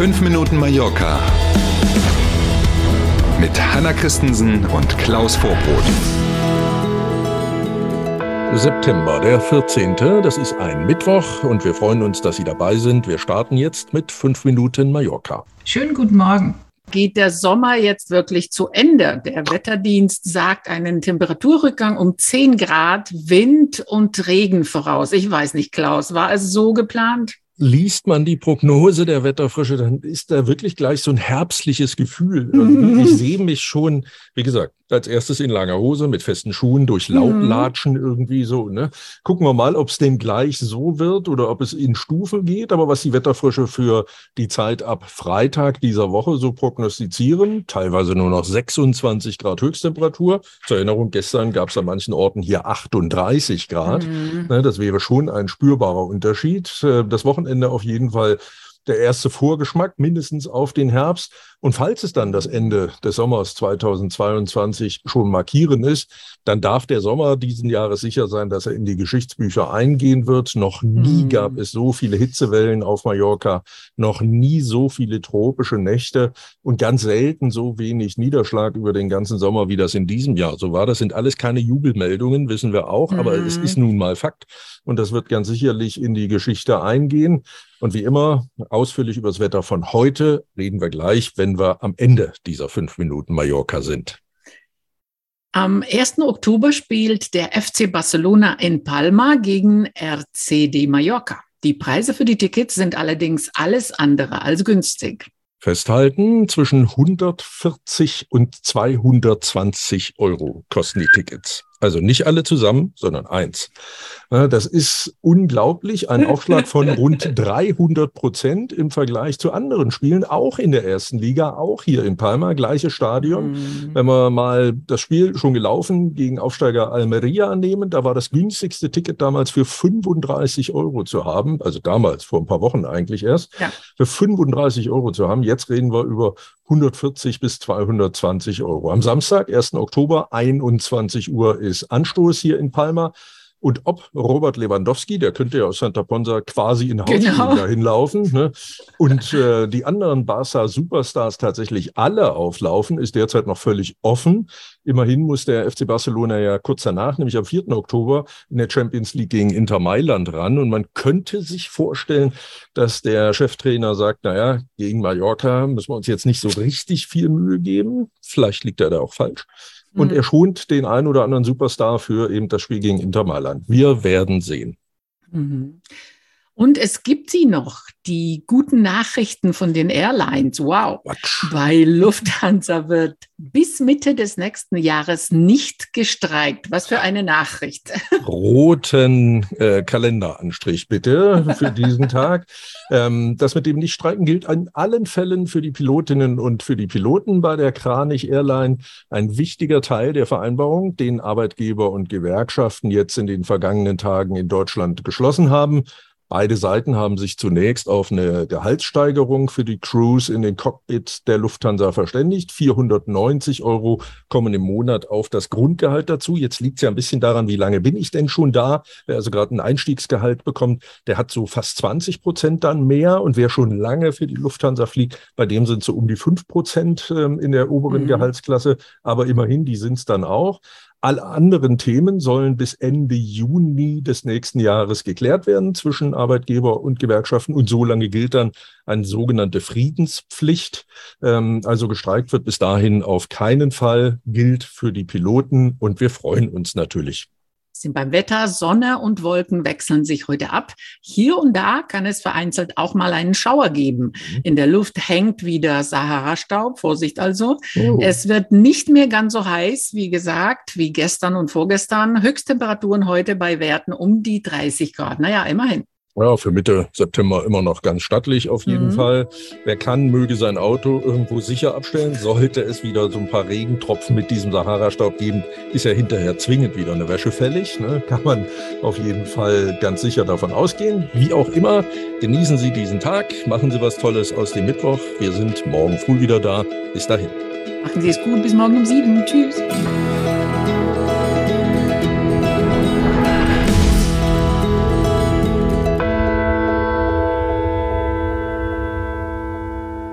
5 Minuten Mallorca mit Hanna Christensen und Klaus Vorbrot. September, der 14. Das ist ein Mittwoch und wir freuen uns, dass Sie dabei sind. Wir starten jetzt mit 5 Minuten Mallorca. Schönen guten Morgen. Geht der Sommer jetzt wirklich zu Ende? Der Wetterdienst sagt einen Temperaturrückgang um 10 Grad, Wind und Regen voraus. Ich weiß nicht, Klaus, war es so geplant? Liest man die Prognose der Wetterfrische, dann ist da wirklich gleich so ein herbstliches Gefühl. Und ich sehe mich schon, wie gesagt, als erstes in langer Hose mit festen Schuhen durch mhm. latschen irgendwie so. Ne? Gucken wir mal, ob es denn gleich so wird oder ob es in Stufe geht. Aber was die Wetterfrische für die Zeit ab Freitag dieser Woche so prognostizieren, teilweise nur noch 26 Grad Höchsttemperatur. Zur Erinnerung, gestern gab es an manchen Orten hier 38 Grad. Mhm. Ne, das wäre schon ein spürbarer Unterschied. Äh, das Wochenende auf jeden Fall der erste Vorgeschmack mindestens auf den Herbst. Und falls es dann das Ende des Sommers 2022 schon markieren ist, dann darf der Sommer diesen Jahres sicher sein, dass er in die Geschichtsbücher eingehen wird. Noch nie mhm. gab es so viele Hitzewellen auf Mallorca, noch nie so viele tropische Nächte und ganz selten so wenig Niederschlag über den ganzen Sommer, wie das in diesem Jahr so war. Das sind alles keine Jubelmeldungen, wissen wir auch, aber mhm. es ist nun mal Fakt und das wird ganz sicherlich in die Geschichte eingehen. Und wie immer, ausführlich über das Wetter von heute reden wir gleich, wenn wir am Ende dieser fünf Minuten Mallorca sind. Am 1. Oktober spielt der FC Barcelona in Palma gegen RCD Mallorca. Die Preise für die Tickets sind allerdings alles andere als günstig. Festhalten, zwischen 140 und 220 Euro kosten die Tickets. Also nicht alle zusammen, sondern eins. Das ist unglaublich. Ein Aufschlag von rund 300 Prozent im Vergleich zu anderen Spielen, auch in der ersten Liga, auch hier in Palma, gleiches Stadion. Mhm. Wenn wir mal das Spiel schon gelaufen gegen Aufsteiger Almeria nehmen, da war das günstigste Ticket damals für 35 Euro zu haben. Also damals, vor ein paar Wochen eigentlich erst, ja. für 35 Euro zu haben. Jetzt reden wir über 140 bis 220 Euro. Am Samstag, 1. Oktober, 21 Uhr ist Anstoß hier in Palma. Und ob Robert Lewandowski, der könnte ja aus Santa Ponsa quasi in Haus genau. dahin laufen, ne? und äh, die anderen Barca-Superstars tatsächlich alle auflaufen, ist derzeit noch völlig offen. Immerhin muss der FC Barcelona ja kurz danach, nämlich am 4. Oktober, in der Champions League gegen Inter Mailand ran. Und man könnte sich vorstellen, dass der Cheftrainer sagt, naja, gegen Mallorca müssen wir uns jetzt nicht so richtig viel Mühe geben. Vielleicht liegt er da auch falsch und mhm. er schont den einen oder anderen Superstar für eben das Spiel gegen Inter Mailand. Wir werden sehen. Mhm. Und es gibt sie noch, die guten Nachrichten von den Airlines. Wow. Bei Lufthansa wird bis Mitte des nächsten Jahres nicht gestreikt. Was für eine Nachricht. Roten äh, Kalenderanstrich bitte für diesen Tag. Ähm, das mit dem Nichtstreiken gilt in allen Fällen für die Pilotinnen und für die Piloten bei der Kranich Airline. Ein wichtiger Teil der Vereinbarung, den Arbeitgeber und Gewerkschaften jetzt in den vergangenen Tagen in Deutschland geschlossen haben. Beide Seiten haben sich zunächst auf eine Gehaltssteigerung für die Crews in den Cockpit der Lufthansa verständigt. 490 Euro kommen im Monat auf das Grundgehalt dazu. Jetzt liegt es ja ein bisschen daran, wie lange bin ich denn schon da? Wer also gerade ein Einstiegsgehalt bekommt, der hat so fast 20 Prozent dann mehr. Und wer schon lange für die Lufthansa fliegt, bei dem sind so um die fünf Prozent ähm, in der oberen mhm. Gehaltsklasse. Aber immerhin, die sind es dann auch. Alle anderen Themen sollen bis Ende Juni des nächsten Jahres geklärt werden zwischen Arbeitgeber und Gewerkschaften. Und so lange gilt dann eine sogenannte Friedenspflicht. Ähm, also gestreikt wird bis dahin auf keinen Fall, gilt für die Piloten. Und wir freuen uns natürlich sind beim Wetter. Sonne und Wolken wechseln sich heute ab. Hier und da kann es vereinzelt auch mal einen Schauer geben. Mhm. In der Luft hängt wieder Sahara-Staub. Vorsicht also. Oh. Es wird nicht mehr ganz so heiß, wie gesagt, wie gestern und vorgestern. Höchsttemperaturen heute bei Werten um die 30 Grad. Naja, immerhin. Ja, für Mitte September immer noch ganz stattlich auf jeden mhm. Fall. Wer kann, möge sein Auto irgendwo sicher abstellen. Sollte es wieder so ein paar Regentropfen mit diesem Sahara-Staub geben, ist ja hinterher zwingend wieder eine Wäsche fällig. Ne? Kann man auf jeden Fall ganz sicher davon ausgehen. Wie auch immer, genießen Sie diesen Tag, machen Sie was Tolles aus dem Mittwoch. Wir sind morgen früh wieder da. Bis dahin. Machen Sie es gut, bis morgen um sieben. Tschüss.